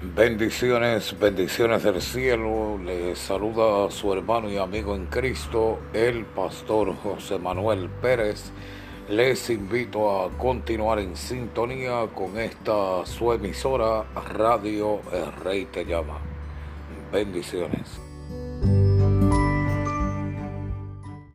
Bendiciones, bendiciones del cielo. Le saluda a su hermano y amigo en Cristo, el pastor José Manuel Pérez. Les invito a continuar en sintonía con esta su emisora Radio El Rey Te Llama. Bendiciones.